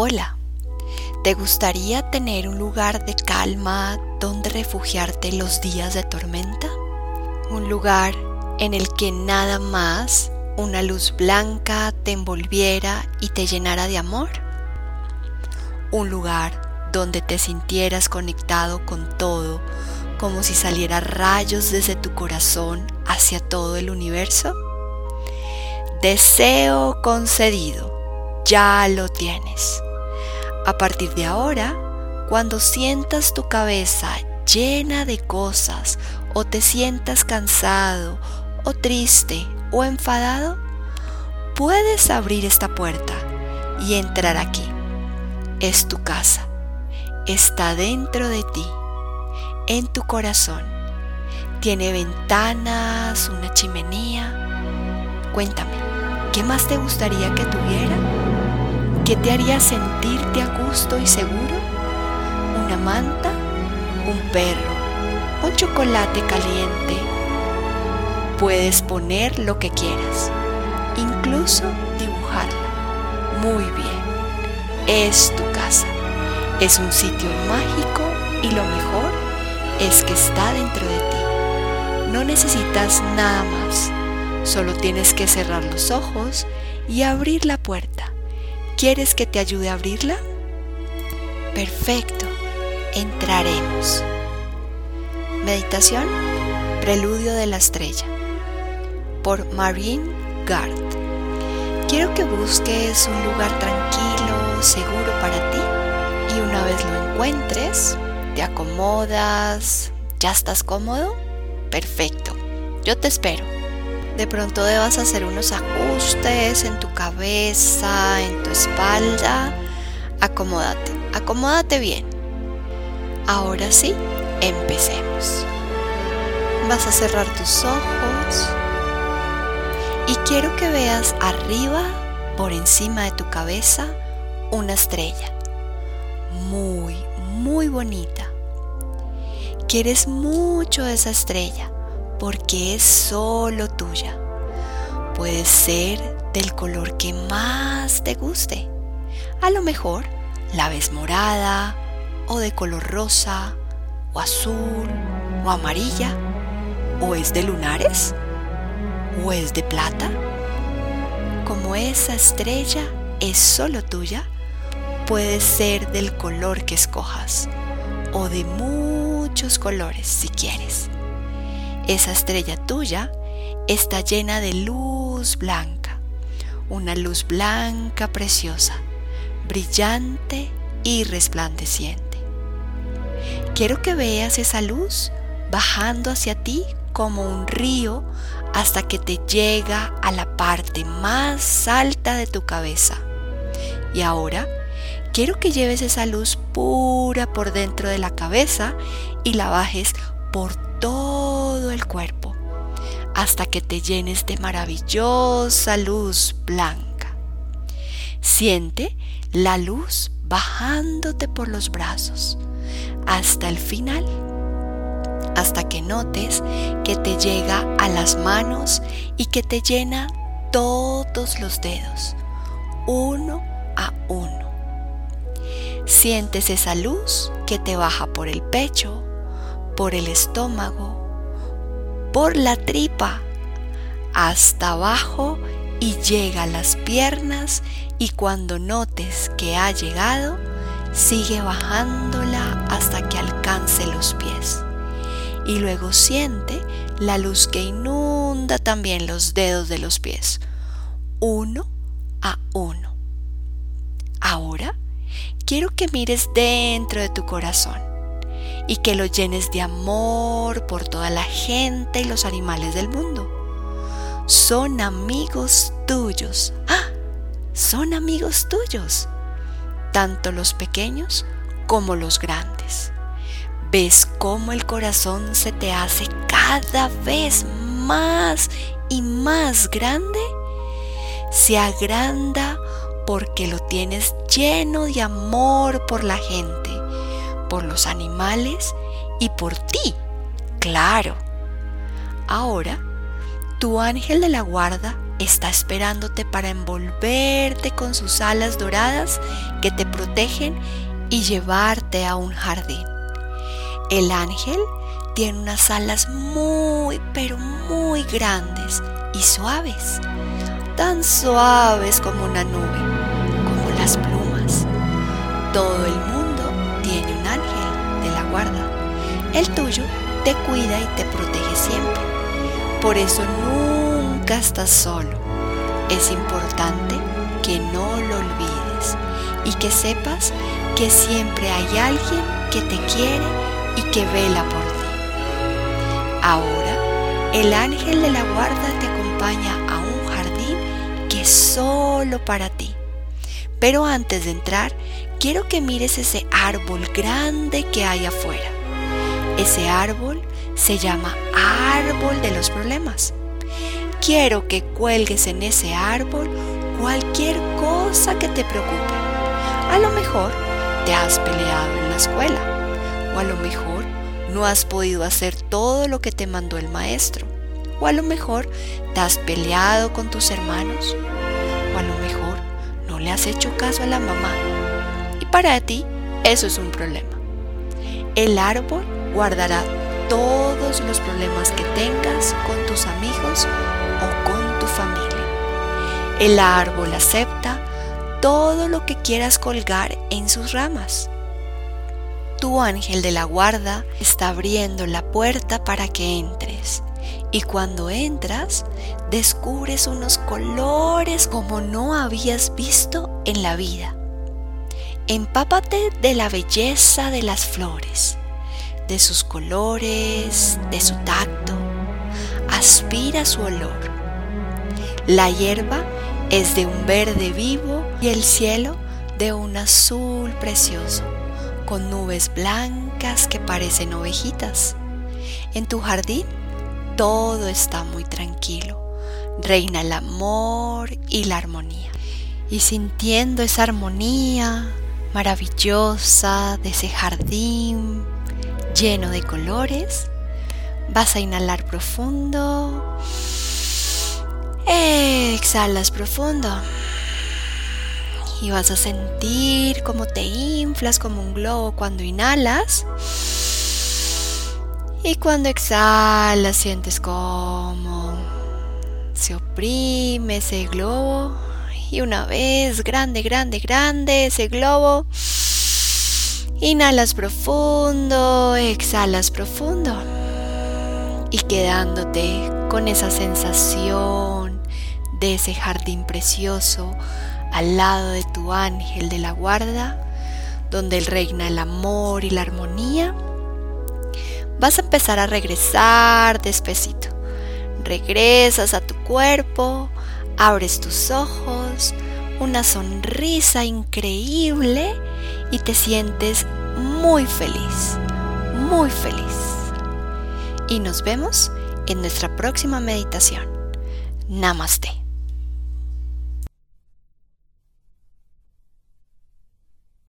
Hola, ¿te gustaría tener un lugar de calma donde refugiarte los días de tormenta? Un lugar en el que nada más una luz blanca te envolviera y te llenara de amor. Un lugar donde te sintieras conectado con todo, como si saliera rayos desde tu corazón hacia todo el universo. Deseo concedido, ya lo tienes. A partir de ahora, cuando sientas tu cabeza llena de cosas o te sientas cansado o triste o enfadado, puedes abrir esta puerta y entrar aquí. Es tu casa. Está dentro de ti, en tu corazón. Tiene ventanas, una chimenea. Cuéntame, ¿qué más te gustaría que tuviera? ¿Qué te haría sentirte a gusto y seguro? ¿Una manta? ¿Un perro? ¿Un chocolate caliente? Puedes poner lo que quieras, incluso dibujarla. Muy bien, es tu casa. Es un sitio mágico y lo mejor es que está dentro de ti. No necesitas nada más, solo tienes que cerrar los ojos y abrir la puerta ¿Quieres que te ayude a abrirla? Perfecto, entraremos. Meditación, Preludio de la Estrella, por Marine Gard. Quiero que busques un lugar tranquilo, seguro para ti, y una vez lo encuentres, te acomodas, ¿ya estás cómodo? Perfecto, yo te espero. De pronto debas hacer unos ajustes en tu cabeza, en tu espalda. Acomódate, acomódate bien. Ahora sí, empecemos. Vas a cerrar tus ojos y quiero que veas arriba, por encima de tu cabeza, una estrella. Muy, muy bonita. Quieres mucho esa estrella porque es solo tuya. Puede ser del color que más te guste. A lo mejor la ves morada o de color rosa o azul o amarilla o es de lunares o es de plata. Como esa estrella es solo tuya, puede ser del color que escojas o de muchos colores si quieres. Esa estrella tuya está llena de luz blanca, una luz blanca preciosa, brillante y resplandeciente. Quiero que veas esa luz bajando hacia ti como un río hasta que te llega a la parte más alta de tu cabeza. Y ahora quiero que lleves esa luz pura por dentro de la cabeza y la bajes por todo el cuerpo hasta que te llenes de maravillosa luz blanca. Siente la luz bajándote por los brazos hasta el final, hasta que notes que te llega a las manos y que te llena todos los dedos, uno a uno. Sientes esa luz que te baja por el pecho, por el estómago, por la tripa, hasta abajo y llega a las piernas y cuando notes que ha llegado, sigue bajándola hasta que alcance los pies. Y luego siente la luz que inunda también los dedos de los pies, uno a uno. Ahora quiero que mires dentro de tu corazón y que lo llenes de amor por toda la gente y los animales del mundo. Son amigos tuyos. ¡Ah! Son amigos tuyos, tanto los pequeños como los grandes. ¿Ves cómo el corazón se te hace cada vez más y más grande? Se agranda porque lo tienes lleno de amor por la gente por los animales y por ti, claro. Ahora, tu ángel de la guarda está esperándote para envolverte con sus alas doradas que te protegen y llevarte a un jardín. El ángel tiene unas alas muy, pero muy grandes y suaves, tan suaves como una nube, como las plumas. Todo el mundo El tuyo te cuida y te protege siempre. Por eso nunca estás solo. Es importante que no lo olvides y que sepas que siempre hay alguien que te quiere y que vela por ti. Ahora, el ángel de la guarda te acompaña a un jardín que es solo para ti. Pero antes de entrar, quiero que mires ese árbol grande que hay afuera. Ese árbol se llama árbol de los problemas. Quiero que cuelgues en ese árbol cualquier cosa que te preocupe. A lo mejor te has peleado en la escuela o a lo mejor no has podido hacer todo lo que te mandó el maestro o a lo mejor te has peleado con tus hermanos o a lo mejor no le has hecho caso a la mamá y para ti eso es un problema. El árbol guardará todos los problemas que tengas con tus amigos o con tu familia. El árbol acepta todo lo que quieras colgar en sus ramas. Tu ángel de la guarda está abriendo la puerta para que entres. Y cuando entras, descubres unos colores como no habías visto en la vida. Empápate de la belleza de las flores de sus colores, de su tacto. Aspira su olor. La hierba es de un verde vivo y el cielo de un azul precioso, con nubes blancas que parecen ovejitas. En tu jardín todo está muy tranquilo. Reina el amor y la armonía. Y sintiendo esa armonía maravillosa de ese jardín lleno de colores. Vas a inhalar profundo. Exhalas profundo. Y vas a sentir cómo te inflas como un globo cuando inhalas. Y cuando exhalas sientes como se oprime ese globo. Y una vez grande, grande, grande ese globo. Inhalas profundo, exhalas profundo. Y quedándote con esa sensación de ese jardín precioso al lado de tu ángel de la guarda, donde reina el amor y la armonía, vas a empezar a regresar despacito. Regresas a tu cuerpo, abres tus ojos, una sonrisa increíble y te sientes muy feliz, muy feliz. Y nos vemos en nuestra próxima meditación. Namaste.